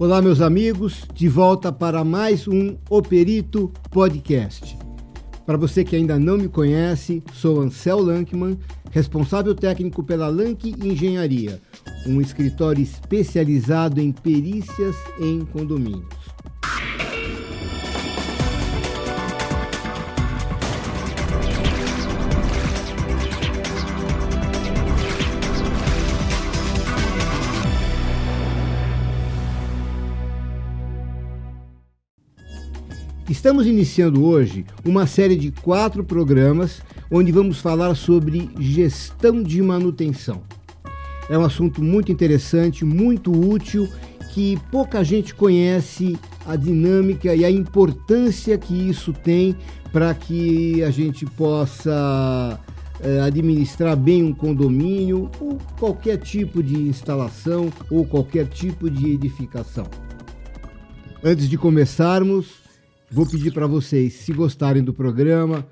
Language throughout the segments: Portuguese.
Olá, meus amigos, de volta para mais um Operito Podcast. Para você que ainda não me conhece, sou Ansel Lankman, responsável técnico pela Lank Engenharia, um escritório especializado em perícias em condomínios. Estamos iniciando hoje uma série de quatro programas onde vamos falar sobre gestão de manutenção. É um assunto muito interessante, muito útil, que pouca gente conhece a dinâmica e a importância que isso tem para que a gente possa eh, administrar bem um condomínio ou qualquer tipo de instalação ou qualquer tipo de edificação. Antes de começarmos, Vou pedir para vocês, se gostarem do programa,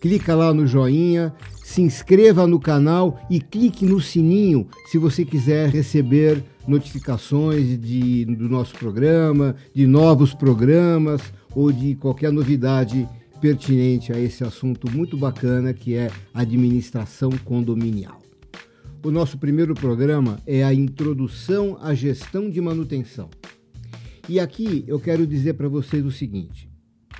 clica lá no joinha, se inscreva no canal e clique no sininho se você quiser receber notificações de, do nosso programa, de novos programas ou de qualquer novidade pertinente a esse assunto muito bacana que é administração condominial. O nosso primeiro programa é a introdução à gestão de manutenção. E aqui eu quero dizer para vocês o seguinte: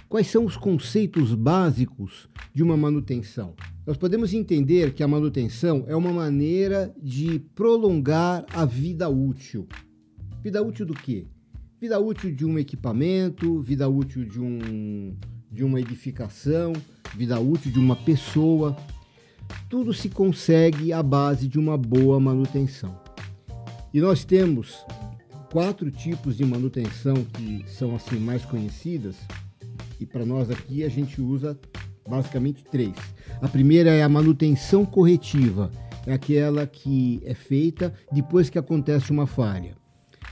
quais são os conceitos básicos de uma manutenção? Nós podemos entender que a manutenção é uma maneira de prolongar a vida útil. Vida útil do quê? Vida útil de um equipamento, vida útil de, um, de uma edificação, vida útil de uma pessoa. Tudo se consegue à base de uma boa manutenção. E nós temos quatro tipos de manutenção que são assim mais conhecidas e para nós aqui a gente usa basicamente três. A primeira é a manutenção corretiva, é aquela que é feita depois que acontece uma falha.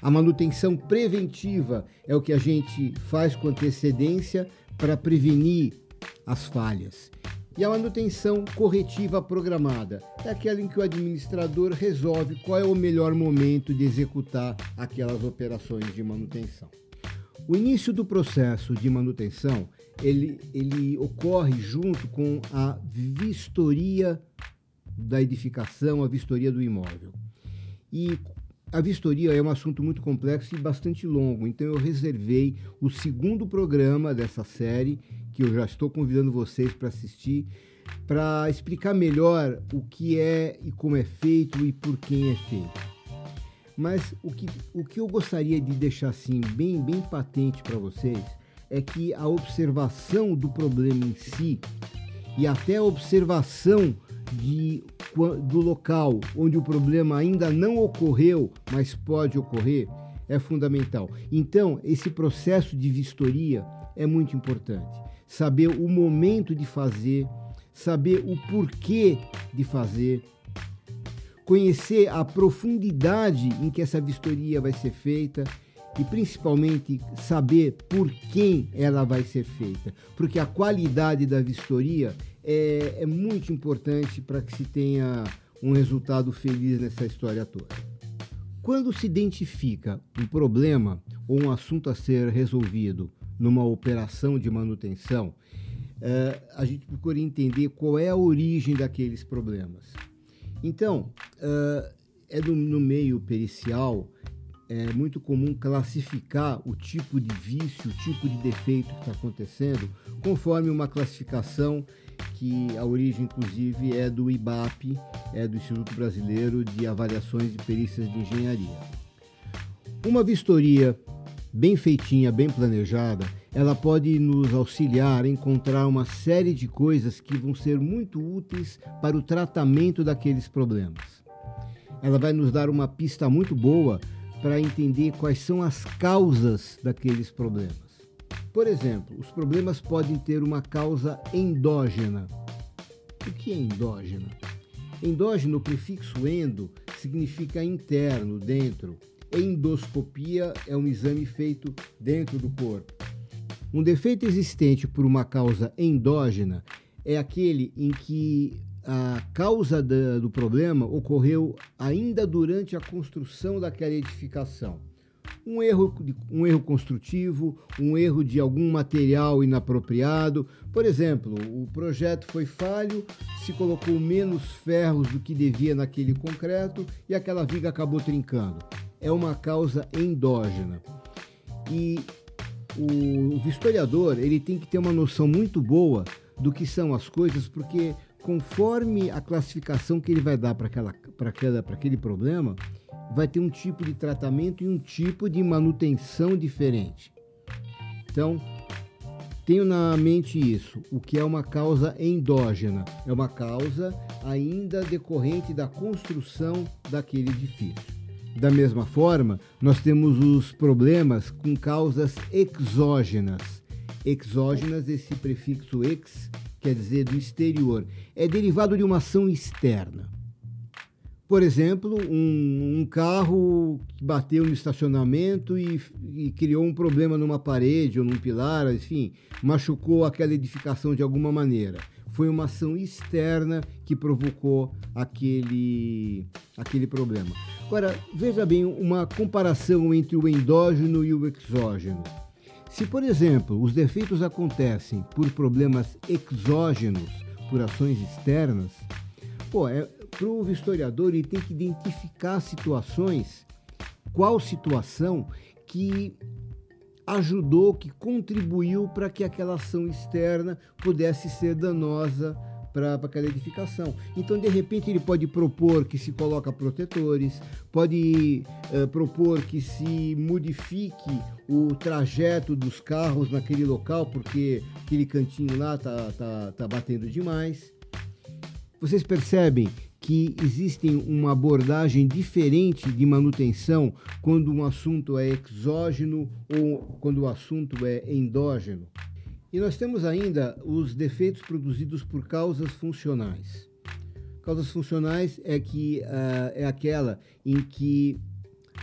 A manutenção preventiva é o que a gente faz com antecedência para prevenir as falhas. E a manutenção corretiva programada é aquela em que o administrador resolve qual é o melhor momento de executar aquelas operações de manutenção. O início do processo de manutenção ele, ele ocorre junto com a vistoria da edificação, a vistoria do imóvel. E a vistoria é um assunto muito complexo e bastante longo, então eu reservei o segundo programa dessa série, que eu já estou convidando vocês para assistir, para explicar melhor o que é e como é feito e por quem é feito. Mas o que, o que eu gostaria de deixar assim bem, bem patente para vocês é que a observação do problema em si e até a observação de, do local onde o problema ainda não ocorreu, mas pode ocorrer, é fundamental. Então, esse processo de vistoria é muito importante. Saber o momento de fazer, saber o porquê de fazer, conhecer a profundidade em que essa vistoria vai ser feita e principalmente saber por quem ela vai ser feita, porque a qualidade da vistoria é, é muito importante para que se tenha um resultado feliz nessa história toda. Quando se identifica um problema ou um assunto a ser resolvido numa operação de manutenção, é, a gente procura entender qual é a origem daqueles problemas. Então, é, é no meio pericial é muito comum classificar o tipo de vício, o tipo de defeito que está acontecendo, conforme uma classificação que a origem, inclusive, é do IBAP, é do Instituto Brasileiro de Avaliações de Perícias de Engenharia. Uma vistoria bem feitinha, bem planejada, ela pode nos auxiliar a encontrar uma série de coisas que vão ser muito úteis para o tratamento daqueles problemas. Ela vai nos dar uma pista muito boa para entender quais são as causas daqueles problemas. Por exemplo, os problemas podem ter uma causa endógena. O que é endógena? Endógeno, o prefixo endo, significa interno, dentro. Endoscopia é um exame feito dentro do corpo. Um defeito existente por uma causa endógena é aquele em que a causa da, do problema ocorreu ainda durante a construção daquela edificação. Um erro, um erro construtivo, um erro de algum material inapropriado. Por exemplo, o projeto foi falho, se colocou menos ferros do que devia naquele concreto e aquela viga acabou trincando. É uma causa endógena. E o historiador ele tem que ter uma noção muito boa do que são as coisas, porque conforme a classificação que ele vai dar para aquela, aquela, aquele problema, vai ter um tipo de tratamento e um tipo de manutenção diferente. Então, tenho na mente isso, o que é uma causa endógena, é uma causa ainda decorrente da construção daquele edifício. Da mesma forma, nós temos os problemas com causas exógenas. Exógenas, esse prefixo ex quer dizer do exterior, é derivado de uma ação externa. Por exemplo, um, um carro que bateu no estacionamento e, e, criou um problema numa parede ou num pilar, enfim, machucou aquela edificação de alguma maneira. Foi uma ação externa que provocou aquele, aquele problema. Agora, veja bem uma comparação entre o endógeno e o exógeno. Se, por exemplo, os defeitos acontecem por problemas exógenos, por ações externas, pô, é, para o historiador ele tem que identificar situações, qual situação que ajudou, que contribuiu para que aquela ação externa pudesse ser danosa para aquela edificação. Então, de repente, ele pode propor que se coloca protetores, pode uh, propor que se modifique o trajeto dos carros naquele local, porque aquele cantinho lá tá, tá, tá batendo demais. Vocês percebem que existem uma abordagem diferente de manutenção quando um assunto é exógeno ou quando o assunto é endógeno? E nós temos ainda os defeitos produzidos por causas funcionais. Causas funcionais é que uh, é aquela em que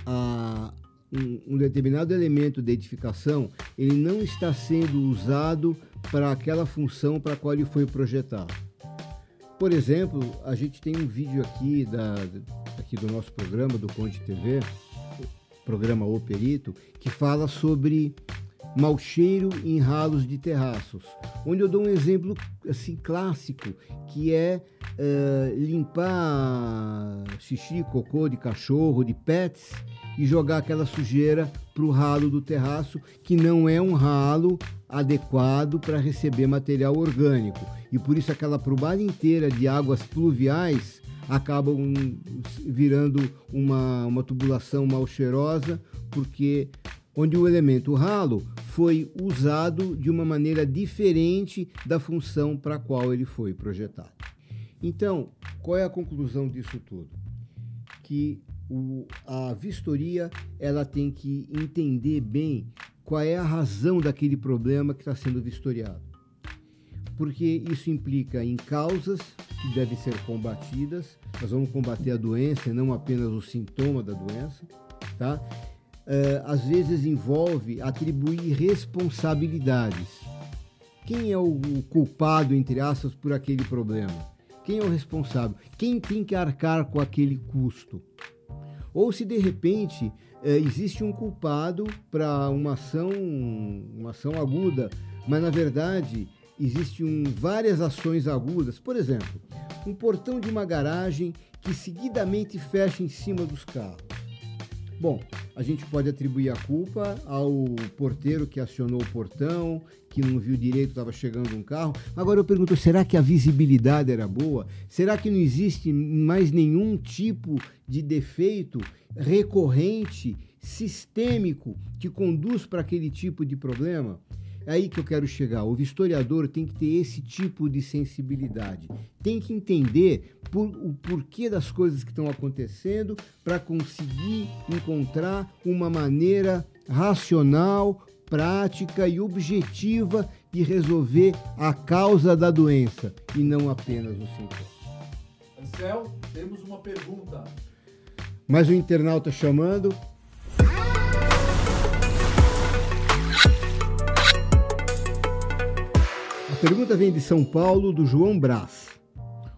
uh, um, um, determinado elemento de edificação ele não está sendo usado para aquela função para a qual ele foi projetado. Por exemplo, a gente tem um vídeo aqui da, aqui do nosso programa do Conde TV, programa O Perito, que fala sobre mau cheiro em ralos de terraços, onde eu dou um exemplo assim clássico, que é uh, limpar xixi, cocô de cachorro, de pets e jogar aquela sujeira para o ralo do terraço, que não é um ralo adequado para receber material orgânico. E por isso aquela probada inteira de águas pluviais acabam virando uma, uma tubulação mal cheirosa, porque onde o elemento ralo foi usado de uma maneira diferente da função para a qual ele foi projetado. Então, qual é a conclusão disso tudo? Que o, a vistoria ela tem que entender bem qual é a razão daquele problema que está sendo vistoriado. Porque isso implica em causas que devem ser combatidas, nós vamos combater a doença e não apenas o sintoma da doença, tá? uh, às vezes envolve atribuir responsabilidades. Quem é o culpado, entre aspas, por aquele problema? Quem é o responsável? Quem tem que arcar com aquele custo? Ou se de repente uh, existe um culpado para uma ação, uma ação aguda, mas na verdade existem várias ações agudas. Por exemplo, um portão de uma garagem que seguidamente fecha em cima dos carros. Bom, a gente pode atribuir a culpa ao porteiro que acionou o portão, que não viu direito, estava chegando um carro. Agora eu pergunto, será que a visibilidade era boa? Será que não existe mais nenhum tipo de defeito recorrente, sistêmico, que conduz para aquele tipo de problema? É aí que eu quero chegar. O historiador tem que ter esse tipo de sensibilidade. Tem que entender por, o porquê das coisas que estão acontecendo para conseguir encontrar uma maneira racional, prática e objetiva de resolver a causa da doença e não apenas o sintoma. Ansel, temos uma pergunta. Mais um internauta chamando. Pergunta vem de São Paulo, do João Brás.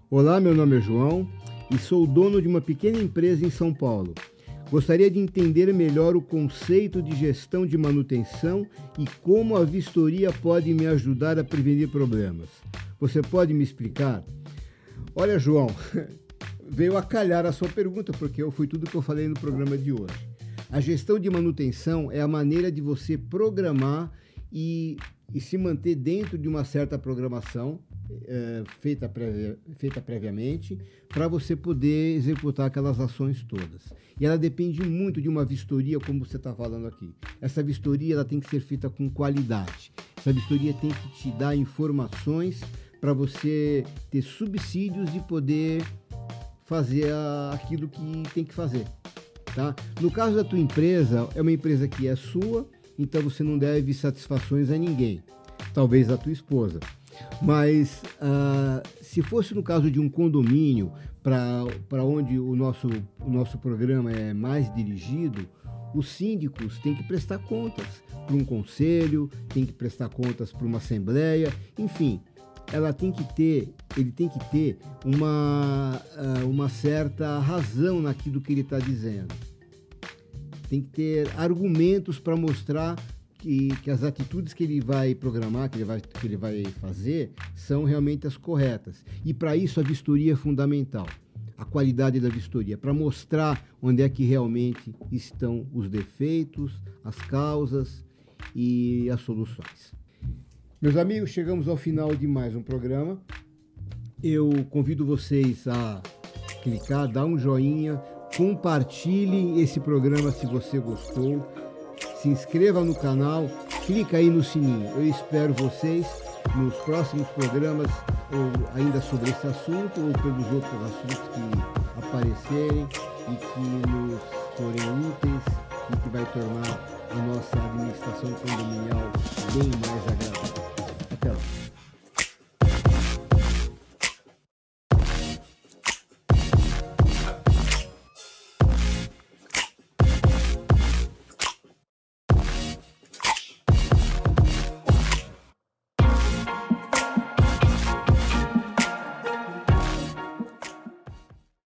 Olá, meu nome é João e sou dono de uma pequena empresa em São Paulo. Gostaria de entender melhor o conceito de gestão de manutenção e como a vistoria pode me ajudar a prevenir problemas. Você pode me explicar? Olha, João, veio a calhar a sua pergunta, porque foi tudo que eu falei no programa de hoje. A gestão de manutenção é a maneira de você programar e, e se manter dentro de uma certa programação é, feita, prévia, feita previamente para você poder executar aquelas ações todas. E ela depende muito de uma vistoria, como você está falando aqui. Essa vistoria ela tem que ser feita com qualidade. Essa vistoria tem que te dar informações para você ter subsídios e poder fazer aquilo que tem que fazer. Tá? No caso da tua empresa, é uma empresa que é sua, então você não deve satisfações a ninguém, talvez a tua esposa. Mas uh, se fosse no caso de um condomínio, para onde o nosso, o nosso programa é mais dirigido, os síndicos têm que prestar contas para um conselho, têm que prestar contas para uma assembleia, enfim, ela tem que ter, ele tem que ter uma, uh, uma certa razão naquilo que ele está dizendo. Tem que ter argumentos para mostrar que, que, as atitudes que ele vai programar, que ele vai, que ele vai fazer, são realmente as corretas. E para isso a vistoria é fundamental. A qualidade da vistoria, para mostrar onde é que realmente estão os defeitos, as causas e as soluções. Meus amigos, chegamos ao final de mais um programa. Eu convido vocês a clicar, dar um joinha, compartilhe esse programa se você gostou, se inscreva no canal, clica aí no sininho. Eu espero vocês nos próximos programas, ou ainda sobre esse assunto, ou pelos outros assuntos que aparecerem e que nos forem úteis e que vai tornar a nossa administração condominial bem mais agradável. Então.